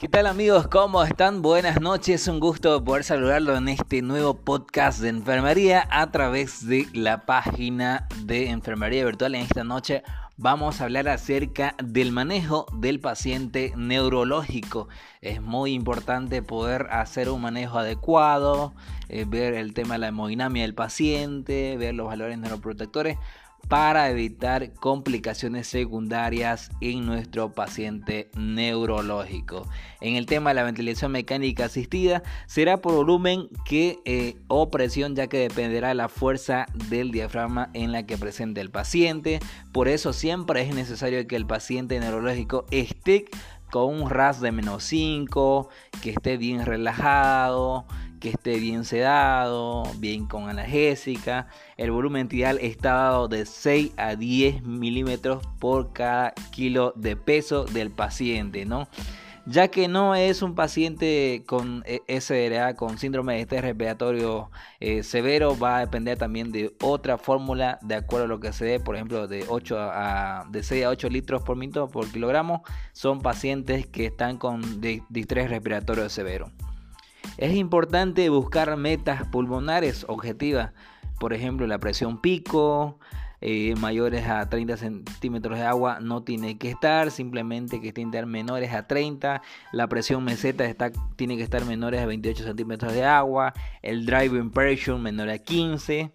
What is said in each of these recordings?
¿Qué tal amigos? ¿Cómo están? Buenas noches, un gusto poder saludarlo en este nuevo podcast de enfermería a través de la página de enfermería virtual. En esta noche vamos a hablar acerca del manejo del paciente neurológico. Es muy importante poder hacer un manejo adecuado, eh, ver el tema de la hemodinamia del paciente, ver los valores neuroprotectores para evitar complicaciones secundarias en nuestro paciente neurológico. En el tema de la ventilación mecánica asistida será por volumen que, eh, o presión ya que dependerá de la fuerza del diafragma en la que presente el paciente. Por eso siempre es necesario que el paciente neurológico esté con un RAS de menos 5, que esté bien relajado, que esté bien sedado, bien con analgésica. El volumen ideal está dado de 6 a 10 milímetros por cada kilo de peso del paciente, ¿no? Ya que no es un paciente con e, SRA, con síndrome de estrés respiratorio eh, severo, va a depender también de otra fórmula de acuerdo a lo que se dé, por ejemplo, de, 8 a, de 6 a 8 litros por minuto por kilogramo, son pacientes que están con distrés respiratorio severo. Es importante buscar metas pulmonares objetivas, por ejemplo la presión pico, eh, mayores a 30 centímetros de agua no tiene que estar, simplemente que estén menores a 30, la presión meseta está, tiene que estar menores a 28 centímetros de agua, el driving pressure menor a 15.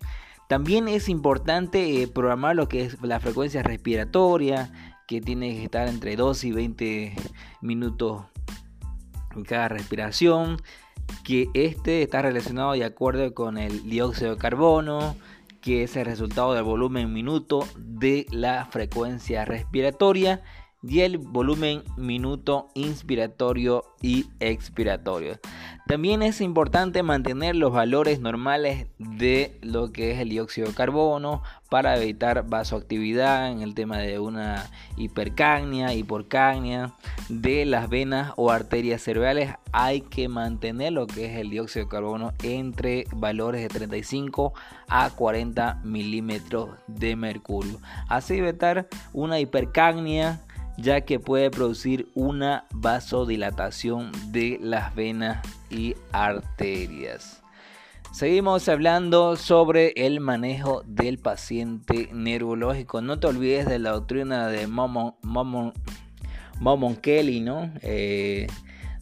También es importante eh, programar lo que es la frecuencia respiratoria, que tiene que estar entre 2 y 20 minutos en cada respiración que este está relacionado de acuerdo con el dióxido de carbono, que es el resultado del volumen minuto de la frecuencia respiratoria y el volumen minuto inspiratorio y expiratorio. También es importante mantener los valores normales de lo que es el dióxido de carbono para evitar vasoactividad en el tema de una hipercagnia, hiporcagnia de las venas o arterias cerebrales. Hay que mantener lo que es el dióxido de carbono entre valores de 35 a 40 milímetros de mercurio. Así evitar una hipercagnia ya que puede producir una vasodilatación de las venas y arterias. Seguimos hablando sobre el manejo del paciente neurológico. No te olvides de la doctrina de Momon, Kelly, ¿no? Eh,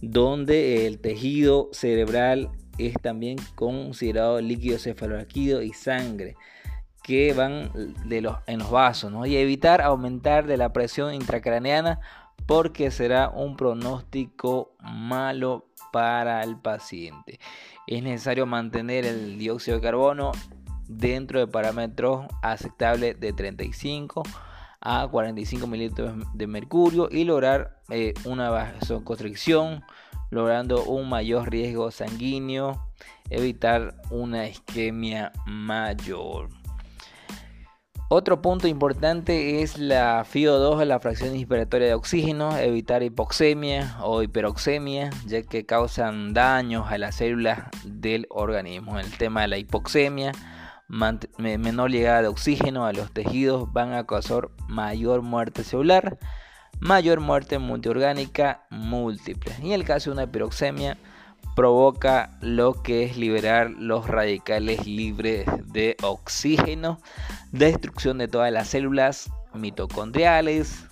donde el tejido cerebral es también considerado líquido cefalorraquídeo y sangre que van de los, en los vasos y evitar aumentar de la presión intracraneana porque será un pronóstico malo para el paciente. Es necesario mantener el dióxido de carbono dentro de parámetros aceptables de 35 a 45 mililitros de mercurio y lograr eh, una vasoconstricción, logrando un mayor riesgo sanguíneo, evitar una isquemia mayor. Otro punto importante es la FIO2, la fracción inspiratoria de oxígeno, evitar hipoxemia o hiperoxemia, ya que causan daños a las células del organismo. El tema de la hipoxemia, menor llegada de oxígeno a los tejidos van a causar mayor muerte celular, mayor muerte multiorgánica múltiple. Y en el caso de una hiperoxemia, provoca lo que es liberar los radicales libres de oxígeno, destrucción de todas las células mitocondriales.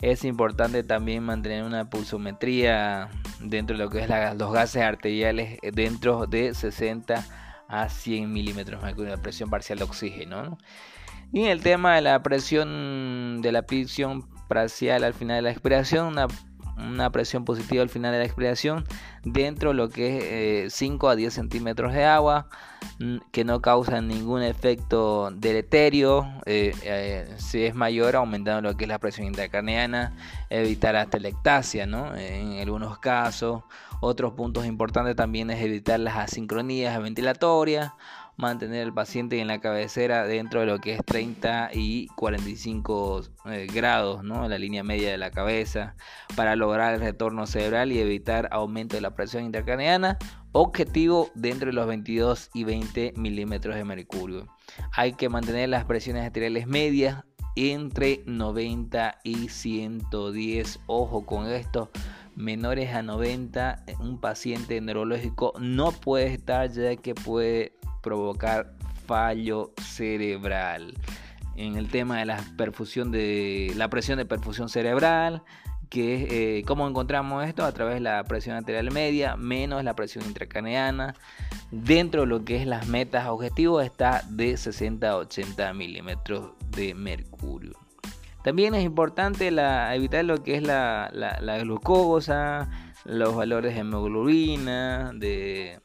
Es importante también mantener una pulsometría dentro de lo que es los gases arteriales dentro de 60 a 100 milímetros de presión parcial de oxígeno. Y el tema de la presión de la presión parcial al final de la expiración, una una presión positiva al final de la expiración dentro de lo que es 5 eh, a 10 centímetros de agua mm, que no causan ningún efecto deleterio eh, eh, si es mayor aumentando lo que es la presión intracraneana evitar la telectasia ¿no? en algunos casos otros puntos importantes también es evitar las asincronías ventilatorias mantener el paciente en la cabecera dentro de lo que es 30 y 45 eh, grados, ¿no? la línea media de la cabeza, para lograr el retorno cerebral y evitar aumento de la presión intracraneana. Objetivo dentro de los 22 y 20 milímetros de mercurio. Hay que mantener las presiones arteriales medias entre 90 y 110. Ojo con esto menores a 90, un paciente neurológico no puede estar ya que puede provocar fallo cerebral. En el tema de la perfusión de la presión de perfusión cerebral, que es eh, cómo encontramos esto a través de la presión arterial media menos la presión intracraneana. Dentro de lo que es las metas objetivos está de 60 a 80 milímetros de mercurio. También es importante la, evitar lo que es la, la, glucosa, los valores de hemoglobina, de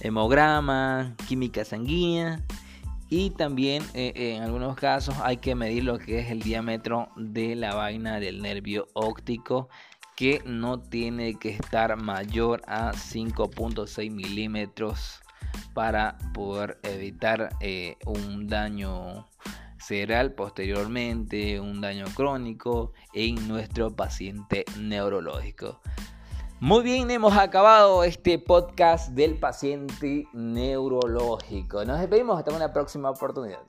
hemograma, química sanguínea y también eh, en algunos casos hay que medir lo que es el diámetro de la vaina del nervio óptico que no tiene que estar mayor a 5.6 milímetros para poder evitar eh, un daño cerebral posteriormente, un daño crónico en nuestro paciente neurológico. Muy bien, hemos acabado este podcast del paciente neurológico. Nos despedimos hasta una próxima oportunidad.